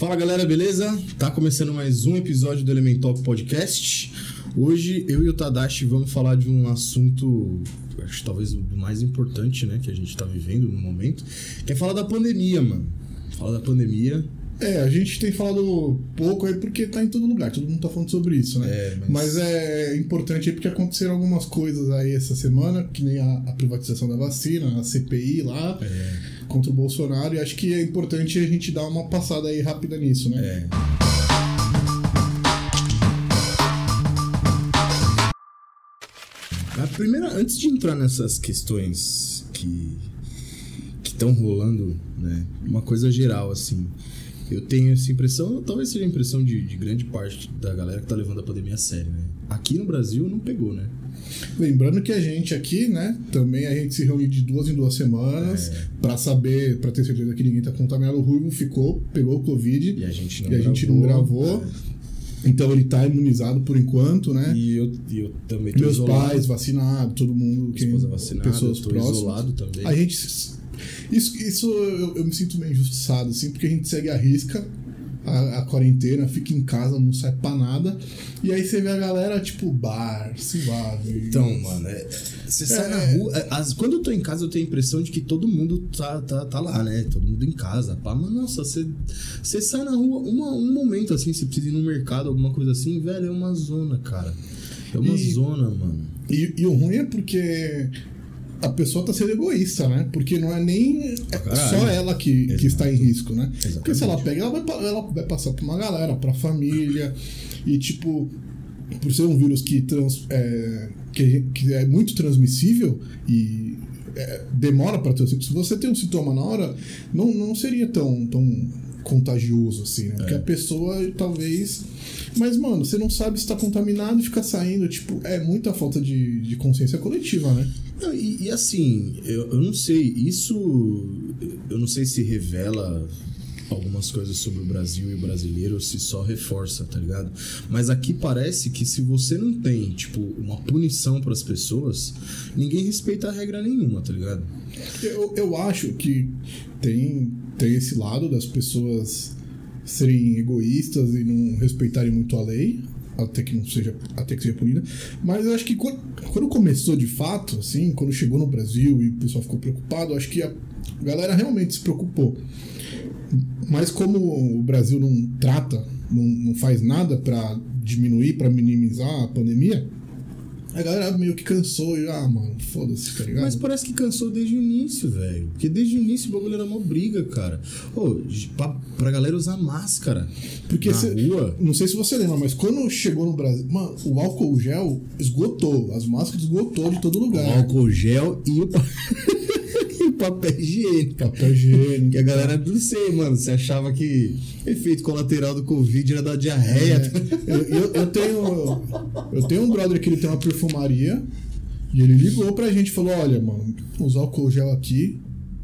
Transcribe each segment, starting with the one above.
Fala galera, beleza? Tá começando mais um episódio do Elementalk Podcast. Hoje eu e o Tadashi vamos falar de um assunto, acho talvez o mais importante, né, que a gente tá vivendo no momento, que é falar da pandemia, mano. Falar da pandemia. É, a gente tem falado pouco aí porque tá em todo lugar, todo mundo tá falando sobre isso, né? É, mas- mas... é importante aí porque aconteceram algumas coisas aí essa semana, que nem a, a privatização da vacina, a CPI lá, É. contra o Bolsonaro, e acho que é importante a gente dar uma passada aí rápida nisso, né? É. A primeira, antes de entrar nessas questões que que estão rolando, né? Uma coisa geral assim. Eu tenho essa impressão, talvez seja a impressão de, de grande parte da galera que tá levando a pandemia a sério, né? Aqui no Brasil não pegou, né? Lembrando que a gente aqui, né, também a gente se reúne de duas em duas semanas É. pra saber, pra ter certeza que ninguém tá contaminado. O Ruivo ficou, pegou o Covid E a gente não a gente não gravou. é. Então ele tá imunizado por enquanto, né? E eu, eu também tô Meus isolado. pais vacinados, todo mundo, quem, vacinada, pessoas próximas. isolado também. A gente. Isso, isso eu, eu me sinto meio injustiçado, assim, porque a gente segue a risca a, a quarentena, fica em casa, não sai pra nada. E aí você vê a galera, tipo, bar, suave. Então, mano, é- você sai É. na rua. é, as- quando eu tô em casa, eu tenho a impressão de que todo mundo tá, tá, tá lá, né? Todo mundo em casa. Pá, mas nossa, você, você sai na rua uma, um momento assim, você precisa ir no mercado, alguma coisa assim, velho, é uma zona, cara. É uma E- zona, mano. E, e o ruim é porque a pessoa tá sendo egoísta, né? Porque não é nem é só ela que, que está em risco, né? Porque se ela Exatamente. pega, ela vai, ela vai passar pra uma galera, pra família. E tipo, por ser um vírus que, trans, é, que, que é muito transmissível e é, demora pra ter. Se você tem um sintoma na hora, não, não seria tão, tão contagioso assim, né? É. Porque a pessoa talvez. Mas, mano, você não sabe se tá contaminado e fica saindo. Tipo, é muita falta de, de consciência coletiva, né? Não, e, e assim, eu, eu não sei, isso. Eu não sei se revela algumas coisas sobre o Brasil e o brasileiro se só reforça, tá ligado? Mas aqui parece que se você não tem, tipo, uma punição para as pessoas, ninguém respeita a regra nenhuma, tá ligado? Eu, eu acho que tem, tem esse lado das pessoas serem egoístas e não respeitarem muito a lei, até que não seja, até que seja punida. Mas eu acho que quando, quando começou de fato, assim, quando chegou no Brasil e o pessoal ficou preocupado, acho que a galera realmente se preocupou. Mas como o Brasil não trata, não, não faz nada pra diminuir, pra minimizar a pandemia, a galera meio que cansou e, ah, mano, foda-se, tá ligado? Mas parece que cansou desde o início, velho. Porque desde o início o bagulho era uma briga, cara. Ô, pra, pra galera usar máscara Porque na cê- rua. Não sei se você lembra, mas quando chegou no Brasil, mano, o álcool gel esgotou, as máscaras esgotou de todo lugar. Álcool gel o, e o papel higiênico. Papel higiênico. Que a galera, não sei, mano, você achava que efeito colateral do Covid era da diarreia. É, eu, eu, eu tenho eu tenho um brother que ele tem uma perfumaria e ele ligou pra gente e falou: Olha, mano, usar álcool gel aqui.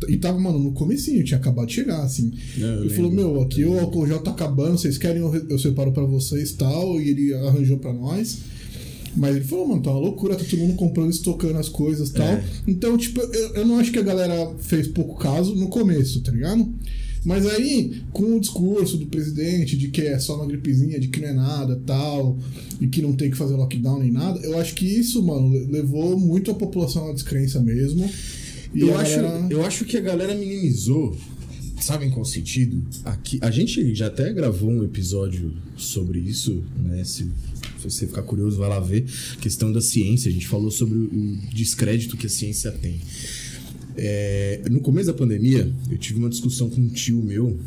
E tava, mano, no comecinho, tinha acabado de chegar, assim. É, ele falou, meu, aqui o álcool gel tá acabando, vocês querem, eu, eu separo pra vocês e tal. E ele arranjou pra nós. Mas ele falou, mano, tá uma loucura, tá todo mundo comprando, estocando as coisas e tal. É. Então, tipo, eu, eu não acho que a galera fez pouco caso no começo, tá ligado? Mas aí, com o discurso do presidente de que é só uma gripezinha, de que não é nada tal, e que não tem que fazer lockdown nem nada, eu acho que isso, mano, le- levou muito a população à descrença mesmo. E Eu acho, galera- eu acho que a galera minimizou. Sabe em qual sentido? Aqui, a gente já até gravou um episódio sobre isso, né? Se você ficar curioso, vai lá ver. Questão da ciência. A gente falou sobre o descrédito que a ciência tem. É, no começo da pandemia, eu tive uma discussão com um tio meu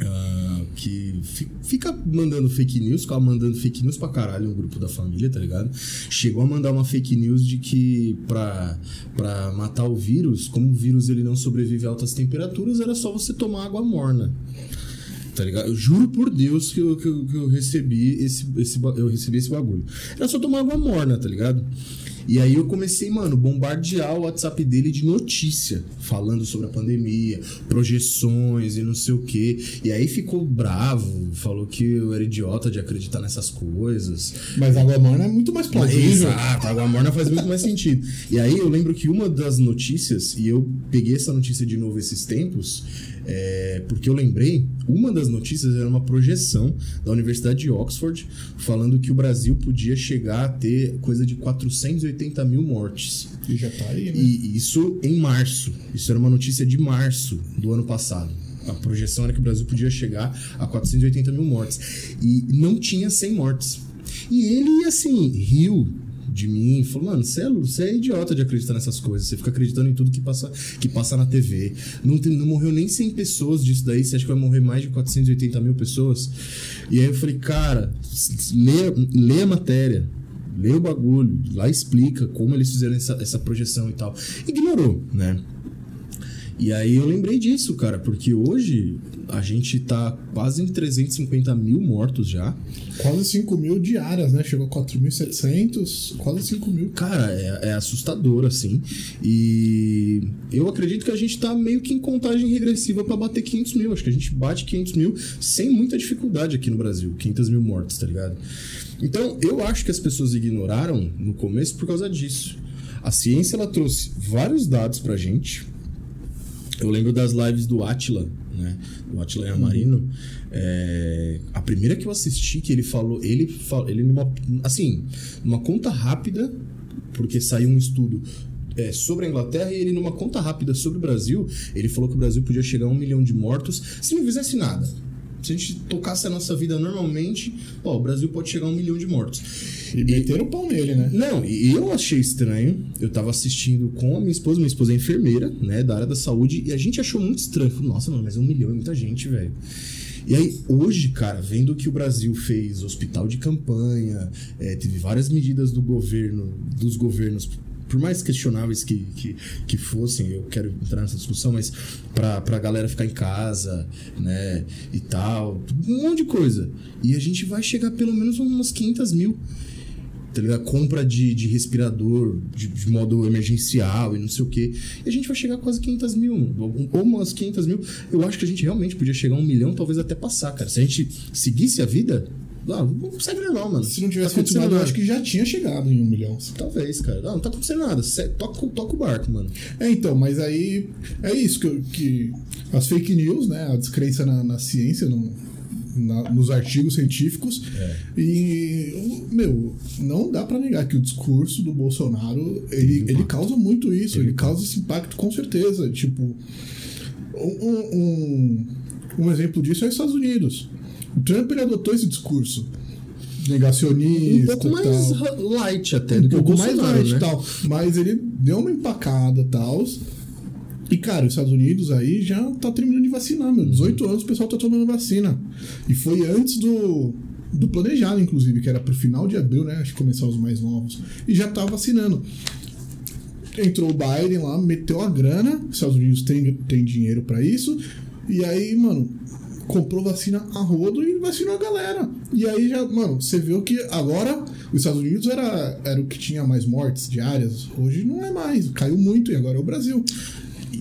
ah, que fi- fica mandando fake news, ficava mandando fake news pra caralho no grupo da família, tá ligado? Chegou a mandar uma fake news de que pra, pra matar o vírus, como o vírus ele não sobrevive a altas temperaturas, era só você tomar água morna. Tá ligado? Eu juro por Deus que eu, que eu, que eu recebi esse, esse, eu recebi esse bagulho. Era só tomar água morna, tá ligado? E aí eu comecei, mano, bombardear o WhatsApp dele de notícia, falando sobre a pandemia, projeções e não sei o quê. E aí ficou bravo, falou que eu era idiota de acreditar nessas coisas. Mas água morna é muito mais plausível. Exato, água morna faz muito mais sentido. E aí eu lembro que uma das notícias, e eu peguei essa notícia de novo esses tempos, É, porque eu lembrei, uma das notícias era uma projeção da Universidade de Oxford falando que o Brasil podia chegar a ter coisa de 480 mil mortes. E já tá aí, né? E isso em março. Isso era uma notícia de março do ano passado. A projeção era que o Brasil podia chegar a 480 mil mortes. E não tinha 100 mortes. E ele, assim, riu de mim, falou, mano, você é, você é idiota de acreditar nessas coisas. Você fica acreditando em tudo que passa, que passa na TV. Não, tem, não morreu nem 100 pessoas disso daí. Você acha que vai morrer mais de 480 mil pessoas? E aí eu falei, cara, lê, lê a matéria. Lê o bagulho, lá explica como eles fizeram essa, essa projeção e tal. Ignorou, né? E aí eu lembrei disso, cara, porque hoje a gente tá quase em 350 mil mortos já. Quase 5 mil diárias, né? Chegou a 4.700, quase 5 mil. Cara, é, é assustador, assim. E eu acredito que a gente tá meio que em contagem regressiva para bater 500 mil. Acho que a gente bate 500 mil sem muita dificuldade aqui no Brasil. 500 mil mortos, tá ligado? Então, eu acho que as pessoas ignoraram no começo por causa disso. A ciência, ela trouxe vários dados pra gente eu lembro das lives do Atila, né? Do Atila Yamarino. Uhum. É, a primeira que eu assisti, que ele falou, ele, ele numa, assim, numa conta rápida, porque saiu um estudo é, sobre a Inglaterra e ele, numa conta rápida sobre o Brasil, ele falou que o Brasil podia chegar a um milhão de mortos se não fizesse nada. Se a gente tocasse a nossa vida normalmente, ó, o Brasil pode chegar a um milhão de mortos. E meteram o pau nele, né? Não, e eu achei estranho. Eu tava assistindo com a minha esposa, minha esposa é enfermeira, né, da área da saúde, e a gente achou muito estranho. Falei, nossa, mano, mas um milhão é muita gente, velho. E aí, hoje, cara, vendo que o Brasil fez hospital de campanha, é, teve várias medidas do governo, dos governos por mais questionáveis que, que, que fossem, eu quero entrar nessa discussão, mas pra, pra galera ficar em casa, né, e tal, um monte de coisa. E a gente vai chegar pelo menos umas 500 mil. Tá ligado? Compra de, de respirador de, de, modo emergencial e não sei o quê. E a gente vai chegar quase 500 mil. Ou umas 500 mil. Eu acho que a gente realmente podia chegar a um milhão, talvez até passar, cara. Se a gente seguisse a vida, não, não consegue não, mano. Se não tivesse tá continuado, eu acho que já tinha chegado em um milhão. Talvez, cara. Não, não tá acontecendo nada. Toca, toca o barco, mano. É, então, mas aí é isso que, que as fake news, né? A descrença na, na ciência, na, nos artigos científicos. É. E, meu, não dá para negar que o discurso do Bolsonaro ele, ele causa muito isso, ele, ele causa esse impacto com certeza. Tipo, um, um, um exemplo disso é os Estados Unidos. O Trump ele adotou esse discurso negacionista. Um pouco mais tal. light até um do que pouco o mais light né? tal. Mas ele deu uma empacada tal. E, cara, os Estados Unidos aí já tá terminando de vacinar, meu. 18 anos o pessoal tá tomando vacina. E foi antes do, do planejado, inclusive, que era pro final de abril, né? Acho que começar os mais novos. E já tá vacinando. Entrou o Biden lá, meteu a grana. Os Estados Unidos tem, tem dinheiro para isso. E aí, mano, comprou vacina a rodo e vacinou a galera. E aí já, mano, você viu que agora os Estados Unidos era, era o que tinha mais mortes diárias. Hoje não é mais, caiu muito e agora é o Brasil.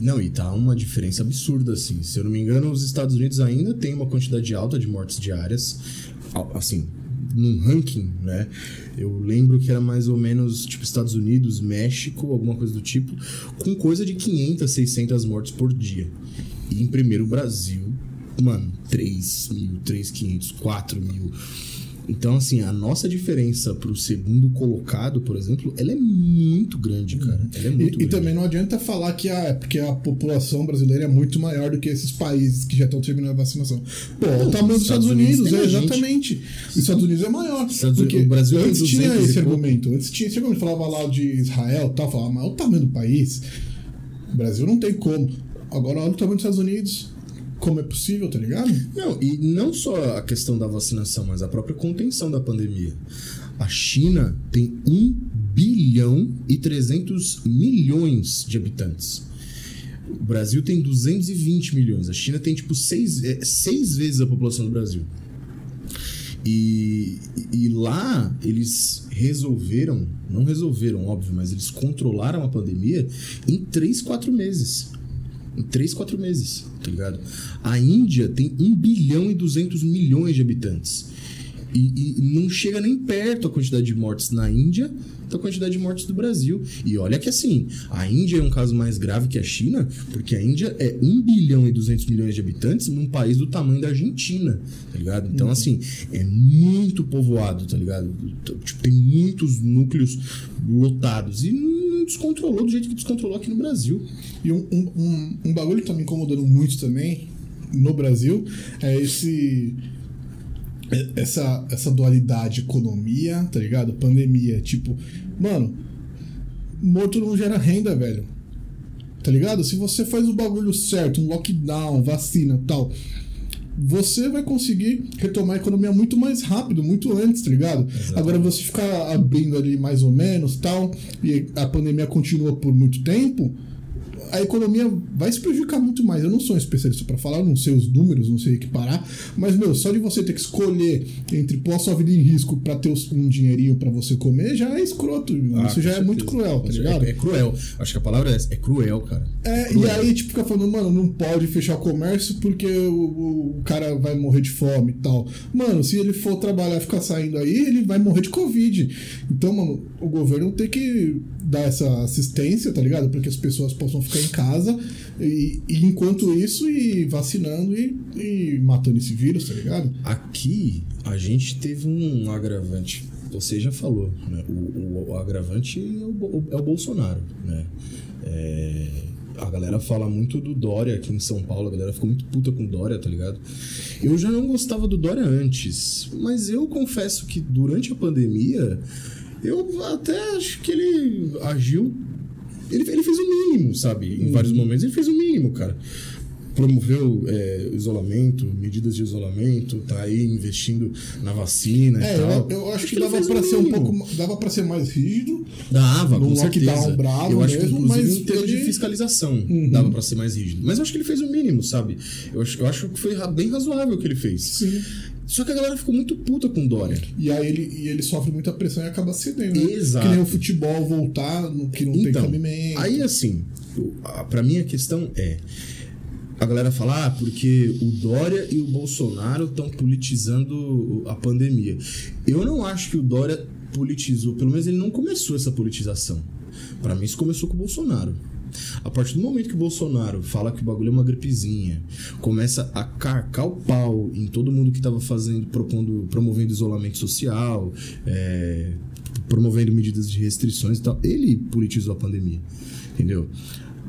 Não, e tá uma diferença absurda, assim. Se eu não me engano, os Estados Unidos ainda tem uma quantidade alta de mortes diárias. Assim, num ranking, né? Eu lembro que era mais ou menos tipo Estados Unidos, México, alguma coisa do tipo, com coisa de 500, 600 mortes por dia. E em primeiro Brasil, mano, 3 mil, 3,500, 4 mil. Então, assim, a nossa diferença pro segundo colocado, por exemplo, ela é muito grande, cara. Ela é muito e, grande. e também não adianta falar que é porque a população brasileira é muito maior do que esses países que já estão terminando a vacinação. Pô, não, o tamanho dos Estados, Unidos, Unidos é exatamente. Os Estados Unidos é maior. Estados porque o Brasil antes tinha esse argumento. Antes tinha esse argumento. Falava lá de Israel tal, falava, mas o tamanho do país. O Brasil não tem como. Agora olha o tamanho dos Estados Unidos como é possível, tá ligado? Não, e não só a questão da vacinação, mas a própria contenção da pandemia. A China tem 1 bilhão e 300 milhões de habitantes. O Brasil tem 220 milhões. A China tem, tipo, seis, é, seis vezes a população do Brasil. E, e lá eles resolveram, não resolveram, óbvio, mas eles controlaram a pandemia em 3, 4 meses. Em 3, 4 meses, tá ligado? A Índia tem 1 bilhão e 200 milhões de habitantes. E, e não chega nem perto a quantidade de mortes na Índia da quantidade de mortes do Brasil. E olha que assim, a Índia é um caso mais grave que a China, porque a Índia é 1 bilhão e 200 milhões de habitantes num país do tamanho da Argentina, tá ligado? Então, assim, é muito povoado, tá ligado? Tipo, tem muitos núcleos lotados. E descontrolou do jeito que descontrolou aqui no Brasil. E um, um, um, um bagulho que tá me incomodando muito também no Brasil é esse essa, essa dualidade economia, tá ligado? Pandemia, tipo, mano, morto não gera renda, velho. Tá ligado? Se você faz o bagulho certo, um lockdown, vacina tal, você vai conseguir retomar a economia muito mais rápido, muito antes, tá ligado? Exatamente. Agora você ficar abrindo ali mais ou menos tal, e a pandemia continua por muito tempo, a economia vai se prejudicar muito mais. Eu não sou um especialista para falar, não sei os números, não sei equiparar, mas, meu, só de você ter que escolher entre pôr a sua vida em risco para ter um dinheirinho para você comer, já é escroto. Ah, Isso já certeza. é muito cruel, tá ligado? É, é, cruel. Acho que a palavra é essa. É cruel, cara. É, cruel. e aí, tipo, fica falando, mano, não pode fechar o comércio porque o, o cara vai morrer de fome e tal. Mano, se ele for trabalhar e ficar saindo aí, ele vai morrer de Covid. Então, mano, o governo tem que dar essa assistência, tá ligado? Para que as pessoas possam ficar em casa e, e enquanto isso e vacinando e, e, matando esse vírus, tá ligado? Aqui a gente teve um agravante. Você já falou, né? O, o, o agravante é o, é o, Bolsonaro, né? É, a galera fala muito do Dória aqui em São Paulo, a galera ficou muito puta com o Dória, tá ligado? Eu já não gostava do Dória antes, mas eu confesso que durante a pandemia eu até acho que ele agiu. Ele, ele fez o mínimo, sabe? Em uhum. vários momentos ele fez o mínimo, cara. Promoveu é, isolamento, medidas de isolamento, tá aí investindo na vacina é, e tal. Eu, eu acho, acho que, que dava para ser um pouco. Dava para ser mais rígido. Dava, com certeza. bravo eu acho mesmo, que, mas em termos ele... de fiscalização, uhum. dava para ser mais rígido. Mas eu acho que ele fez o mínimo, sabe? Eu acho, eu acho que foi bem razoável o que ele fez. Sim. Só que a galera ficou muito puta com o Dória. E aí ele, e ele sofre muita pressão e acaba cedendo. Né? Exato. Que nem o futebol voltar, no, que não então, tem cabimento. Aí assim, para mim a questão é. A galera fala, ah, porque o Dória e o Bolsonaro estão politizando a pandemia. Eu não acho que o Dória politizou, pelo menos ele não começou essa politização. Para mim, isso começou com o Bolsonaro. A partir do momento que o Bolsonaro fala que o bagulho é uma gripezinha, começa a carcar o pau em todo mundo que estava fazendo, propondo, promovendo isolamento social, é, promovendo medidas de restrições e tal, ele politizou a pandemia. Entendeu?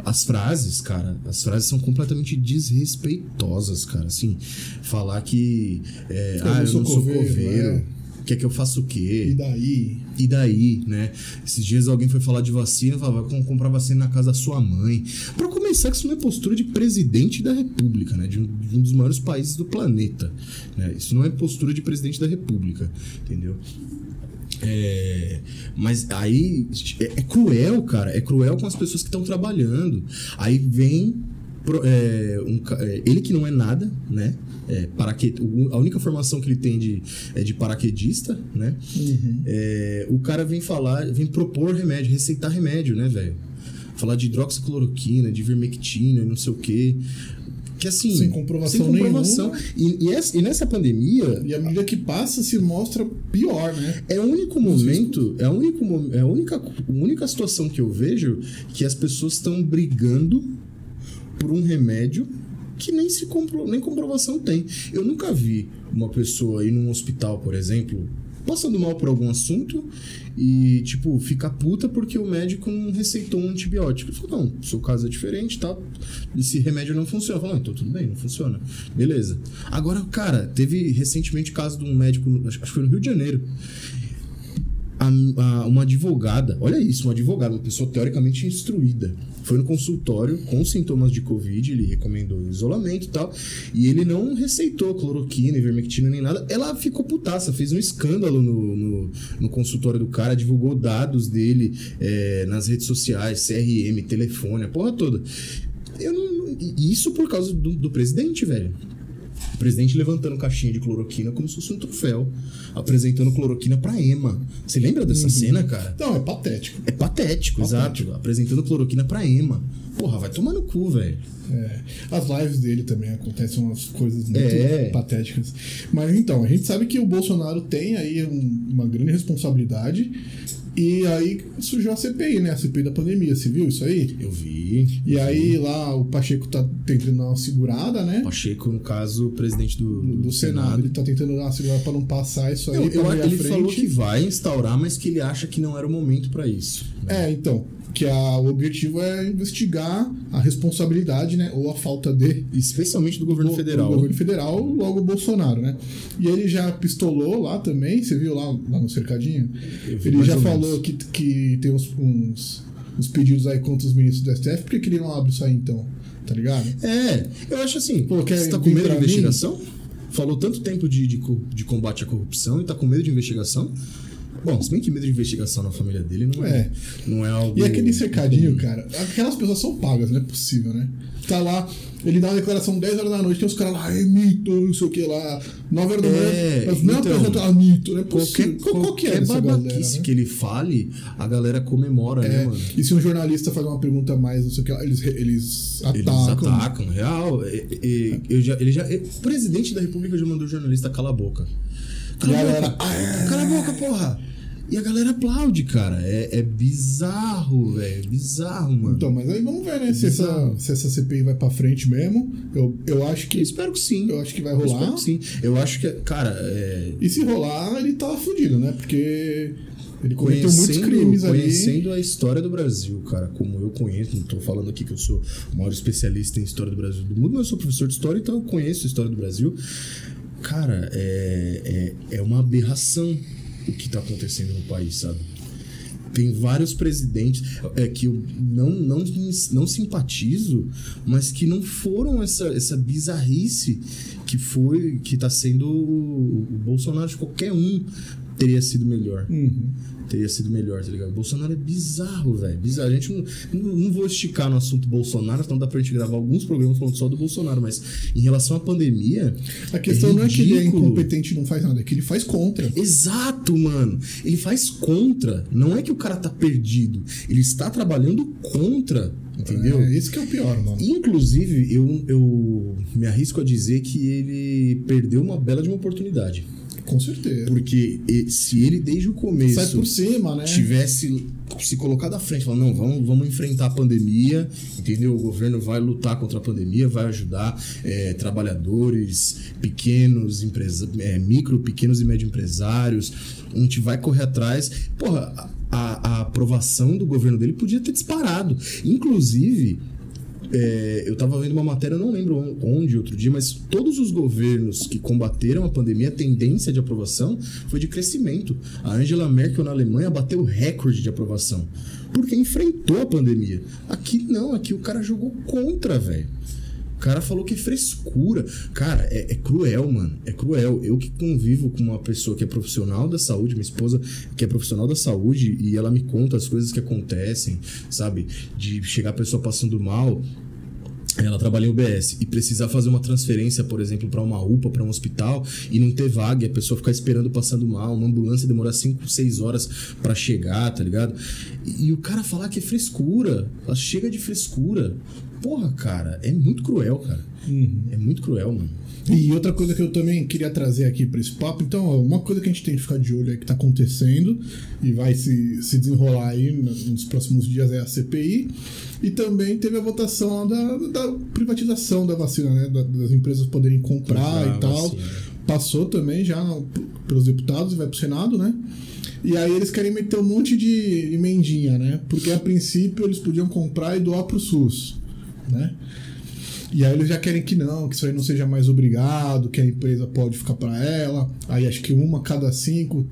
As frases, cara, as frases são completamente desrespeitosas, cara. Assim, falar que. É, ah, eu não sou coveiro. Né? Quer que eu faça o quê? E daí? E daí, né? Esses dias alguém foi falar de vacina, falava, vai comprar vacina na casa da sua mãe. Para começar, que isso não é postura de presidente da república, né? De um, de um dos maiores países do planeta. Né? Isso não é postura de presidente da república, entendeu? É, mas aí é, é, cruel, cara. É cruel com as pessoas que estão trabalhando. Aí vem é, um, é, ele que não é nada, né? É, paraqued... A única formação que ele tem de, é de paraquedista, né? Uhum. É, o cara vem falar, vem propor remédio, receitar remédio, né, velho? Falar de hidroxicloroquina, de vermectina, não sei o quê. Que assim. Sem comprovação, sem comprovação. nenhuma. E, e, essa, e, nessa pandemia. E a medida que passa se mostra pior, né? É o único momento. É, o único, é a única, a única situação que eu vejo que as pessoas estão brigando por um remédio que nem se compro, nem comprovação tem. Eu nunca vi uma pessoa ir num hospital, por exemplo, passando mal por algum assunto e, tipo, ficar puta porque o médico não receitou um antibiótico. Eu falo, não, seu caso é diferente, tá? Esse remédio não funciona. Eu falo, não, então tudo bem, não funciona. Beleza. Agora, cara, teve recentemente caso de um médico, acho que foi no Rio de Janeiro a, a, uma advogada, olha isso, uma advogada, uma pessoa teoricamente instruída, foi no consultório com sintomas de Covid, ele recomendou isolamento e tal, e ele não receitou cloroquina, ivermectina nem nada. Ela ficou putaça, fez um escândalo no, no, no consultório do cara, divulgou dados dele é, nas redes sociais, CRM, telefone, a porra toda. Eu não, isso por causa do, do presidente, velho. O presidente levantando caixinha de cloroquina como se fosse um troféu, apresentando cloroquina pra Ema. Você lembra dessa uhum. cena, cara? Não, é patético. É patético, patético, exato. Apresentando cloroquina pra Ema, Porra, vai tomar no cu, velho. É, as lives dele também acontecem umas coisas muito É. patéticas. Mas então, a gente sabe que o Bolsonaro tem aí um- uma grande responsabilidade. E aí surgiu a CPI, né? A CPI da pandemia, você viu isso aí? Eu vi. E aí lá o Pacheco tá tentando dar uma segurada, né? Pacheco, no caso, presidente do, Do, do Senado. Ele tá tentando dar uma segurada pra não passar isso aí. Eu, eu- à ele frente. falou que vai instaurar, mas que ele acha que não era o momento pra isso. né? É, então. Que a- o objetivo é investigar a responsabilidade, né? Ou a falta de Especialmente do governo do- federal. do governo federal, logo Bolsonaro, né? E ele já pistolou lá também, você viu lá, lá no cercadinho? Ele já ou falou menos. que, que tem uns, uns, uns pedidos aí contra os ministros do STF, por que, ele não abre isso aí então? Tá ligado? É, eu acho assim. Pô, quer você tá com medo de pra mim? investigação? Falou tanto tempo de, de, de combate à corrupção e tá com medo de investigação? Bom, se bem que medo de investigação na família dele não é, É. não é algo. E aquele cercadinho, cara, aquelas pessoas são pagas, não é possível, né? Tá lá, ele dá uma declaração 10 horas da noite, tem os caras lá, é mito, não sei o que lá, 9 horas da manhã, É, mas não então, apresenta lá mito, não é possível. Qual, qual que é babaquice né? que ele fale, a galera comemora, né, É, mano? e se um jornalista faz uma pergunta a mais, não sei o que lá, eles, eles atacam. Eles atacam, real. E- e- eu já, ele já, o presidente da República já mandou o jornalista calar a boca. Cala a boca! "Ah, é." Cala a boca, porra! E a galera aplaude, cara. É, é bizarro, velho. Bizarro, mano. Então, mas aí vamos ver, né? Se essa, se essa CPI vai pra frente mesmo. Eu, eu acho que. eu espero que sim. Eu acho que vai Eu espero rolar. que sim. Eu acho que, cara, é, E se rolar, ele tá fudido, né? Porque ele cometeu muitos conhecendo, crimes ali. conhecendo a história do Brasil, cara, como eu conheço, não tô falando aqui que eu sou o maior especialista em história do Brasil do mundo, mas eu sou professor de história, então eu conheço a história do Brasil. Cara, é, é, é uma aberração o que tá acontecendo no país, sabe? Tem vários presidentes é, que eu não, não, não simpatizo, mas que não foram essa, essa bizarrice que foi, que tá sendo o, o Bolsonaro de qualquer um teria sido melhor Uhum. teria sido melhor, tá ligado? Bolsonaro é bizarro, velho. Bizarro. A gente não, não, não vou esticar no assunto Bolsonaro, então dá pra gente gravar alguns programas falando só do Bolsonaro, mas em relação à pandemia. A questão não é que ele é incompetente e não faz nada, é que ele faz contra. Exato, mano. Ele faz contra. Não é que o cara tá perdido. Ele está trabalhando contra. Entendeu? É, esse que é o pior, mano. Inclusive, eu, eu me arrisco a dizer que ele perdeu uma bela de uma oportunidade. Com certeza. Porque se ele desde o começo Sai por cima, né? tivesse se colocado à frente, falando, não, vamos, vamos enfrentar a pandemia, entendeu? O governo vai lutar contra a pandemia, vai ajudar é, trabalhadores, pequenos, empresa, é, micro, pequenos e médio empresários, a gente vai correr atrás. Porra, a, a aprovação do governo dele podia ter disparado. Inclusive, é, eu tava vendo uma matéria, não lembro on- onde outro dia, mas todos os governos que combateram a pandemia, a tendência de aprovação foi de crescimento. A Angela Merkel na Alemanha bateu recorde de aprovação. Porque enfrentou a pandemia. Aqui não, aqui o cara jogou contra, velho. Cara falou que é frescura. Cara, é, é cruel, mano. É cruel. Eu que convivo com uma pessoa que é profissional da saúde, minha esposa que é profissional da saúde, e ela me conta as coisas que acontecem, sabe? De chegar a pessoa passando mal. Ela trabalha em UBS e precisar fazer uma transferência, por exemplo, para uma UPA, para um hospital e não ter vaga, e a pessoa ficar esperando passando mal, uma ambulância demorar 5, 6 horas para chegar, tá ligado? E, e o cara falar que é frescura, ela chega de frescura. Porra, cara, é muito cruel, cara. É muito cruel, mano. E outra coisa que eu também queria trazer aqui para esse papo, então, ó, uma coisa que a gente tem que ficar de olho aí que tá acontecendo e vai se, se desenrolar aí no- nos próximos dias é a CPI. E também teve a votação lá da, da privatização da vacina, né? da- das empresas poderem comprar Comprar a e tal. vacina. Passou também já pelos deputados e vai pro Senado, né? E aí eles querem meter um monte de emendinha, né? Porque a princípio eles podiam comprar e doar pro SUS, né? E aí eles já querem que não, que isso aí não seja mais obrigado, que a empresa pode ficar para ela. Aí acho que uma a cada cinco,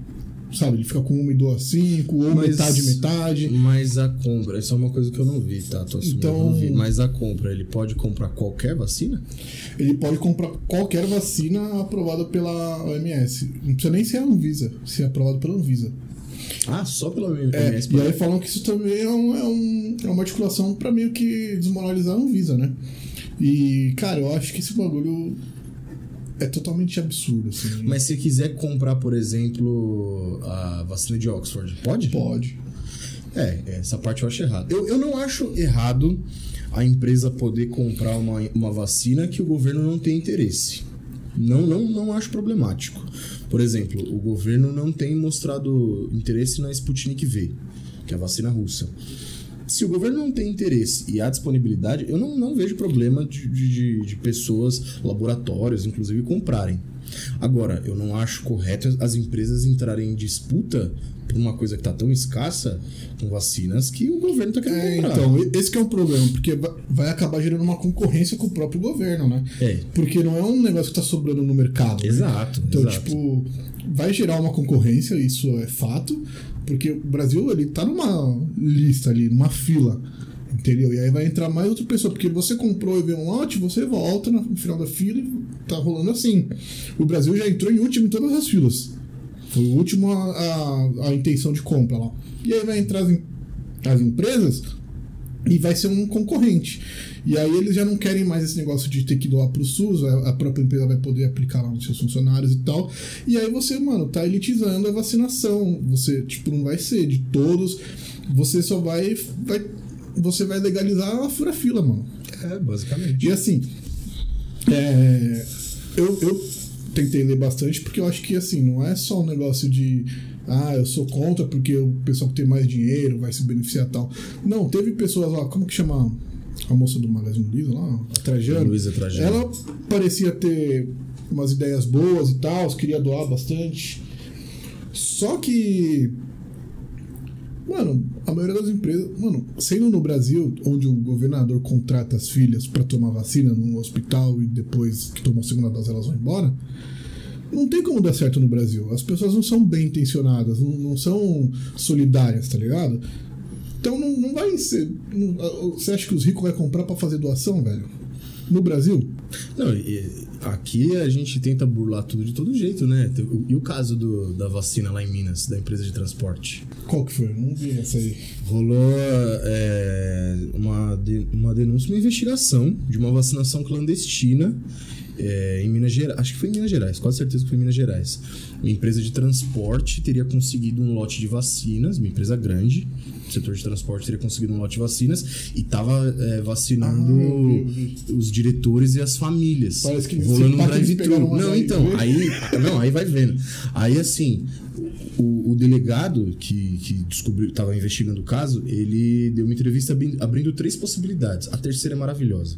sabe? Ele fica com uma e doa cinco, ou Mas- metade, metade. Mas a compra, isso é uma coisa que eu não vi, tá? Tô assumindo Então- não vi. Mas a compra, ele pode comprar qualquer vacina? Ele pode comprar qualquer vacina aprovada pela OMS. Não precisa nem ser a Anvisa, ser aprovado pela Anvisa. Ah, só pela É, OMS? e aí falam que isso também é, um- é um- é uma articulação para meio que desmoralizar a Anvisa, né? E, cara, eu acho que esse bagulho é totalmente absurdo, assim. Mas se quiser comprar, por exemplo, a vacina de Oxford, pode? Pode. É, essa parte eu acho errado. Eu, eu não acho errado a empresa poder comprar uma, uma vacina que o governo não tem interesse. Não, não, não acho problemático. Por exemplo, o governo não tem mostrado interesse na Sputnik V, que é a vacina russa. Se o governo não tem interesse e há disponibilidade, eu não, não vejo problema de, de, de pessoas, laboratórios, inclusive, comprarem. Agora, eu não acho correto as empresas entrarem em disputa por uma coisa que está tão escassa com vacinas que o governo está querendo É, comprar. então, esse que é um problema, porque va- vai acabar gerando uma concorrência com o próprio governo, né? É. Porque não é um negócio que tá sobrando no mercado. né? Exato, Então, exato. tipo, vai gerar uma concorrência, isso é fato, porque o Brasil, ele tá numa lista ali, numa fila, entendeu? E aí vai entrar mais outra pessoa, porque você comprou e veio um lote, você volta no final da fila e tá rolando assim. O Brasil já entrou em último em todas as filas. Foi o último a, a, a intenção de compra lá. E aí vai entrar as, as empresas e vai ser um concorrente. E aí eles já não querem mais esse negócio de ter que doar pro SUS, a a própria empresa vai poder aplicar lá nos seus funcionários e tal. E aí você, mano, tá elitizando a vacinação. Você, tipo, não vai ser de todos. Você só vai. vai você vai legalizar a fura-fila, mano. É, basicamente. E assim, é, eu, eu tentei ler bastante porque eu acho que assim, não é só um negócio de ah, eu sou contra porque o pessoal que tem mais dinheiro vai se beneficiar tal. Não, teve pessoas lá, como que chama a moça do Magazine Luiza lá? A Trajano. Luísa Trajano. Ela parecia ter umas ideias boas e tal, queria doar bastante. Só que Mano, a maioria das empresas. Mano, sendo no Brasil, onde o governador contrata as filhas pra tomar vacina num hospital e depois que tomam a segunda dose elas vão embora. Não tem como dar certo no Brasil. As pessoas não são bem intencionadas, não, não são solidárias, tá ligado? Então não, não vai ser. não- você acha que os ricos vão comprar pra fazer doação, velho? No Brasil? Não, aqui a gente tenta burlar tudo de todo jeito, né? E o caso do- da vacina lá em Minas, da empresa de transporte? Qual que foi? Não vi essa aí. Rolou é, uma, de- uma denúncia, uma investigação de uma vacinação clandestina é, em Minas Gerais. Acho que foi em Minas Gerais, quase certeza que foi em Minas Gerais. Uma empresa de transporte teria conseguido um lote de vacinas, uma empresa grande, setor de transporte teria conseguido um lote de vacinas e estava vacinando Ah, os diretores e as famílias. Parece que rolando um drive-thru. Não, então, aí, não, aí vai vendo. Aí assim, o, o delegado que, que descobriu, estava investigando o caso, ele deu uma entrevista abri- abrindo três possibilidades. A terceira é maravilhosa.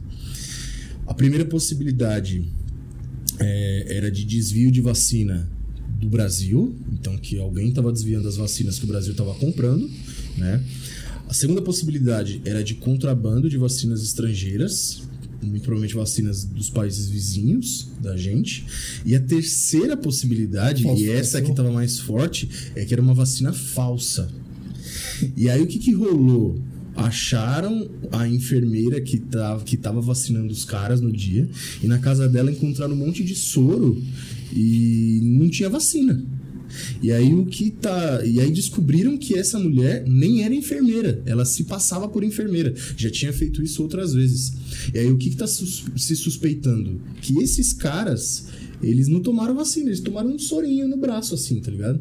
A primeira possibilidade é, era de desvio de vacina do Brasil, então que alguém estava desviando as vacinas que o Brasil estava comprando, né? A segunda possibilidade era de contrabando de vacinas estrangeiras, muito provavelmente vacinas dos países vizinhos da gente. E a terceira possibilidade, e essa aqui estava mais forte, é que era uma vacina falsa. E aí o que, que rolou? Acharam a enfermeira que tava, que tava vacinando os caras no dia e na casa dela encontraram um monte de soro e não tinha vacina. E aí o que tá. E aí descobriram que essa mulher nem era enfermeira, ela se passava por enfermeira. Já tinha feito isso outras vezes. E aí o que, que tá sus- se suspeitando? Que esses caras, eles não tomaram vacina, eles tomaram um sorinho no braço, assim, tá ligado?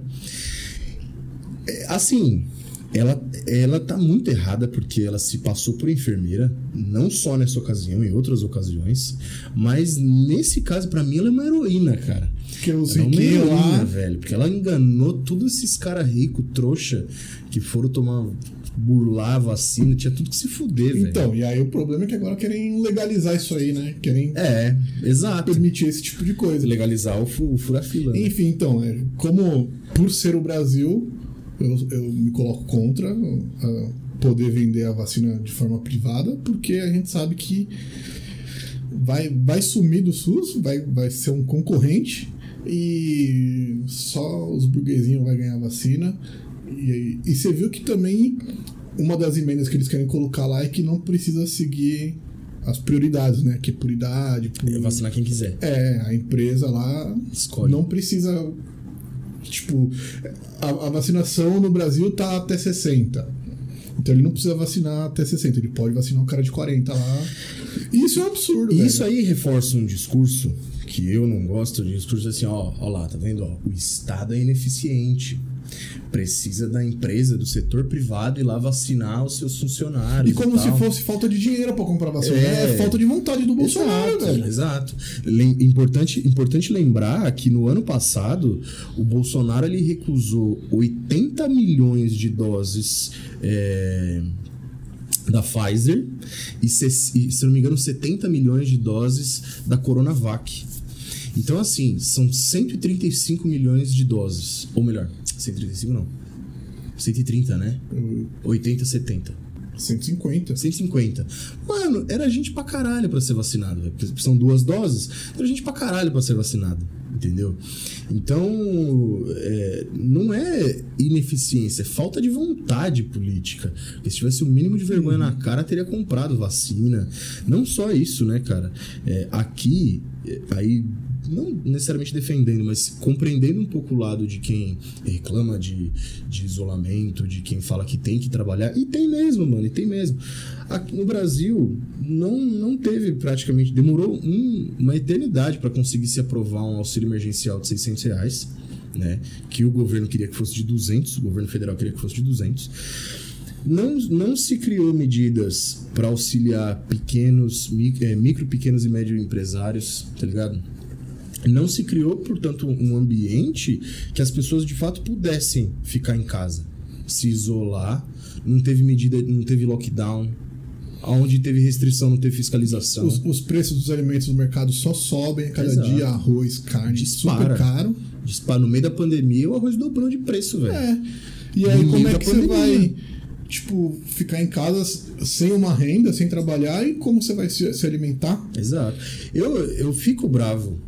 É, assim, ela, ela tá muito errada porque ela se passou por enfermeira, não só nessa ocasião, em outras ocasiões, mas nesse caso, pra mim, ela é uma heroína, cara. Porque os Ela é uma riquinhos heroína, lá. velho, porque ela enganou todos esses caras ricos, trouxa, que foram tomar, burlar a vacina, tinha tudo que se fuder, velho. Então, e aí o problema é que agora querem legalizar isso aí, né? Querem É, exato. permitir esse tipo de coisa. Legalizar o, o fura-fila. né? Enfim, então, é, como por ser o Brasil, eu, eu me coloco contra a poder vender a vacina de forma privada, porque a gente sabe que vai, vai sumir do SUS, vai, vai ser um concorrente e só os burguesinhos vai ganhar a vacina. E, e você viu que também uma das emendas que eles querem colocar lá é que não precisa seguir as prioridades, né? Que é por idade, por... É vacinar quem quiser. É, a empresa lá Escolhe. não precisa. Tipo, a, a vacinação no Brasil tá até 60. Então ele não precisa vacinar até 60, ele pode vacinar um cara de 40 lá. Isso é um absurdo, E velho. isso aí reforça um discurso que eu não gosto de discurso assim, ó, ó lá, tá vendo? Ó, o Estado é ineficiente. Precisa da empresa, do setor privado ir lá vacinar os seus funcionários. E como se tal. fosse falta de dinheiro pra comprar vacina. É. É, falta de vontade do Bolsonaro, exato, velho. Exato. Lem- importante, importante lembrar que no ano passado o Bolsonaro ele recusou 80 milhões de doses é, da Pfizer e, se, e, se não me engano, 70 milhões de doses da Coronavac. Então, assim, são 135 milhões de doses. Ou melhor, 135 não. 130, né? 80, 70. 150. 150. Mano, era gente pra caralho pra ser vacinado, velho. Porque São duas doses, era gente pra caralho pra ser vacinado. Entendeu? Então, é, não é ineficiência, é falta de vontade política. Porque se tivesse o mínimo de vergonha na cara, teria comprado vacina. Não só isso, né, cara? É, aqui, é, aí não necessariamente defendendo, mas compreendendo um pouco o lado de quem reclama de, de isolamento, de quem fala que tem que trabalhar. E tem mesmo, mano, e tem mesmo. Aqui no Brasil, não, não teve praticamente. Demorou um- uma eternidade para conseguir se aprovar um auxílio emergencial de 600 reais. Né, que o governo queria que fosse de 200, o governo federal queria que fosse de 200. Não, não se criou medidas para auxiliar pequenos, eh, micro, pequenos e médios empresários, tá ligado? Não se criou, portanto, um ambiente que as pessoas de fato pudessem ficar em casa, se isolar. Não teve medida, não teve lockdown. Onde teve restrição, não teve fiscalização. Os, os preços dos alimentos no mercado só sobem a cada Exato. dia, arroz, carne, Dispara. super caro. Dispara- No meio da pandemia, o arroz dobrou de preço, velho. É. E aí, No como é que você vai, tipo, ficar em casa sem uma renda, sem trabalhar e como você vai se, se alimentar? Exato. Eu, eu fico bravo,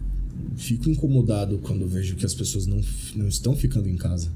fico incomodado quando vejo que as pessoas não, não estão ficando em casa.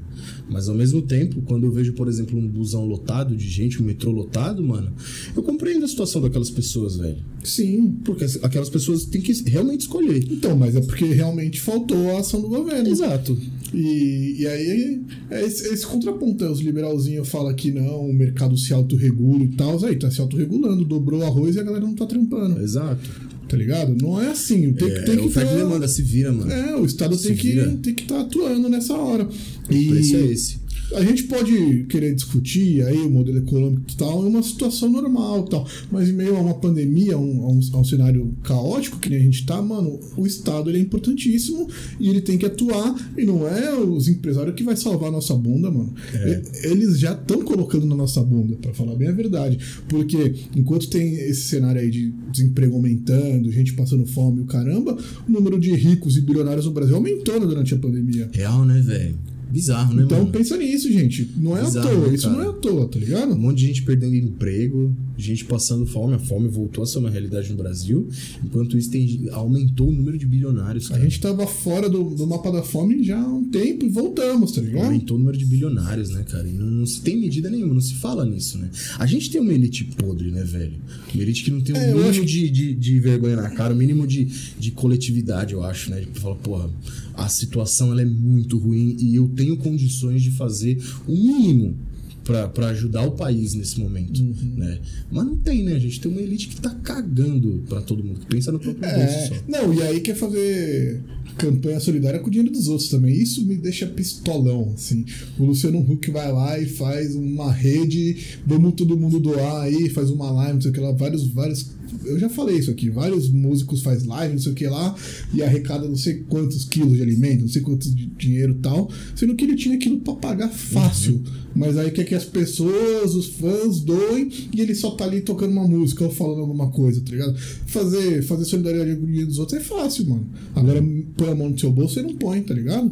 Mas ao mesmo tempo, quando eu vejo, por exemplo, um busão lotado de gente, um metrô lotado, mano, eu compreendo a situação daquelas pessoas, velho. Sim. Porque as- aquelas pessoas têm que realmente escolher. Então, mas é porque realmente faltou a ação do governo. Exato. E, e aí é esse, esse contraponto. é, Os liberalzinhos falam que não, o mercado se autorregula e tal. Aí tá se autorregulando, dobrou o arroz e a galera não tá trampando. Exato. Tá ligado? Não é assim. Tem, É, tem que oferta e ter- demanda, se vira, mano. É, o Estado Se tem que vira. tem que estar atuando nessa hora. O preço é esse. A gente pode querer discutir aí o modelo econômico e tal, é uma situação normal e tal, mas em meio a uma pandemia, a um, a um, a um cenário caótico que nem a gente tá, mano, o Estado ele é importantíssimo e ele tem que atuar e não é os empresários que vai salvar a nossa bunda, mano. É. Eles já estão colocando na nossa bunda, pra falar bem a verdade, porque enquanto tem esse cenário aí de desemprego aumentando, gente passando fome o caramba, o número de ricos e bilionários no Brasil aumentou né, durante a pandemia. Real, né, velho? Bizarro, né, Então mano? pensa nisso, gente. Não é Bizarro, à toa, né, isso não é à toa, tá ligado? Um monte de gente perdendo emprego, gente passando fome. A fome voltou a ser uma realidade no Brasil. Enquanto isso, tem, aumentou o número de bilionários. A Cara. gente tava fora do, do mapa da fome já há um tempo e voltamos, tá ligado? Aumentou o número de bilionários, né, cara? E não, não se tem medida nenhuma, não se fala nisso, né? A gente tem uma elite podre, né, velho? Uma elite que não tem o É, eu mínimo acho- de, de, de vergonha na cara, o mínimo de, de coletividade, eu acho, né? Tipo, fala, porra, a situação ela é muito ruim e eu tenho condições de fazer o mínimo pra ajudar o país nesse momento, Uhum. né? Mas não tem, né? A gente tem uma elite que tá cagando pra todo mundo, que pensa no próprio bolso É, só. não, e aí quer fazer campanha solidária com o dinheiro dos outros também. Isso me deixa pistolão, assim. O Luciano Huck vai lá e faz uma rede, vamos todo mundo doar aí, faz uma live, não sei o que lá, vários, vários. Eu já falei isso aqui, vários músicos faz live, não sei o que lá, e arrecada não sei quantos quilos de alimento, não sei quantos de dinheiro e tal, sendo que ele tinha aquilo pra pagar fácil. Mas aí quer que as pessoas, os fãs, doem e ele só tá ali tocando uma música ou falando alguma coisa, tá ligado? Fazer, fazer solidariedade com o dinheiro dos outros é fácil, mano. Agora põe a mão no seu bolso e não põe, tá ligado?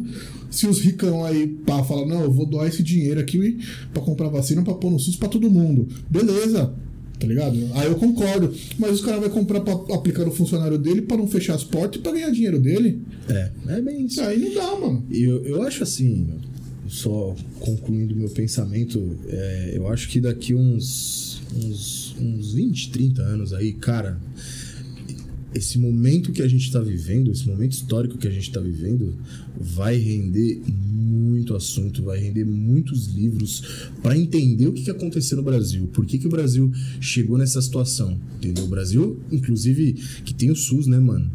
Se os ricão aí pá, falam, não, eu vou doar esse dinheiro aqui pra comprar vacina pra pôr no SUS pra todo mundo. Beleza. Tá ligado? Aí eu concordo. Mas os caras vão comprar pra aplicar no funcionário dele pra não fechar as portas e pra ganhar dinheiro dele. É, é bem isso. Aí não dá, mano. E Eu, eu acho assim, só concluindo meu pensamento, é, eu acho que daqui uns, uns, uns 20, 30 anos aí, cara, esse momento que a gente está vivendo, esse momento histórico que a gente está vivendo, vai render muito assunto, vai render muitos livros para entender o que, que aconteceu no Brasil, por que, que o Brasil chegou nessa situação, entendeu? O Brasil, inclusive, que tem o SUS, né, mano?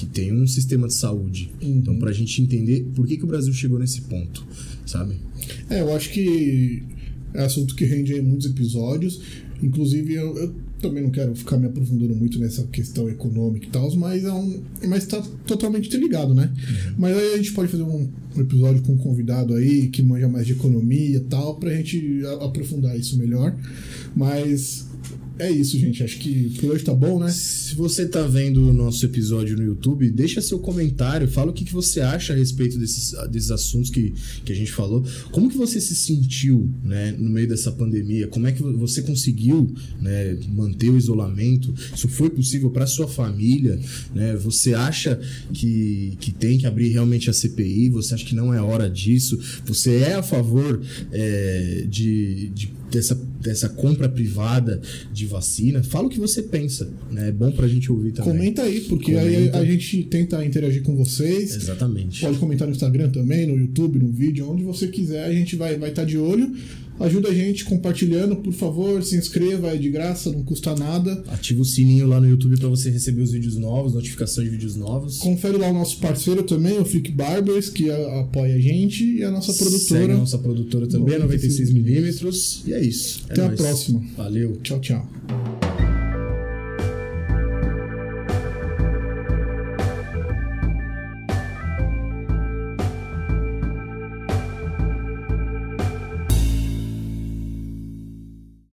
que tem um sistema de saúde. Uhum. Então, pra gente entender por que, que o Brasil chegou nesse ponto, sabe? É, eu acho que é assunto que rende muitos episódios. Inclusive, eu, eu também não quero ficar me aprofundando muito nessa questão econômica e tal, mas é um. Mas tá totalmente interligado, né? Mas aí a gente pode fazer um, episódio com um convidado aí que manja mais de economia e tal, pra gente aprofundar isso melhor. Mas é isso, gente. Acho que por hoje tá bom, né? Se você tá vendo o nosso episódio no YouTube, deixa seu comentário, fala o que, que você acha a respeito desses, desses assuntos que, que a gente falou. Como que você se sentiu né, no meio dessa pandemia? Como é que você conseguiu né, manter o isolamento? Isso foi possível para sua família? Né? Você acha que, que tem que abrir realmente a CPI? Você acha que não é hora disso? Você é a favor é, de, de dessa, dessa compra privada de vacina? Fala o que você pensa, né? É bom pra gente ouvir também. Comenta aí, porque aí Comenta. a, a gente tenta interagir com vocês. Exatamente. Pode comentar no Instagram também, no YouTube, no vídeo, onde você quiser, a gente vai estar vai tá de olho. Ajuda a gente compartilhando, por favor, se inscreva, é de graça, não custa nada. Ativa o sininho lá no YouTube pra você receber os vídeos novos, notificação de vídeos novos. Confere lá o nosso parceiro também, o Freak Barbers, que a- apoia a gente, e a nossa Segue produtora. a nossa produtora também, 96mm. E é isso. É Até a nóis. próxima. Valeu. Tchau, tchau.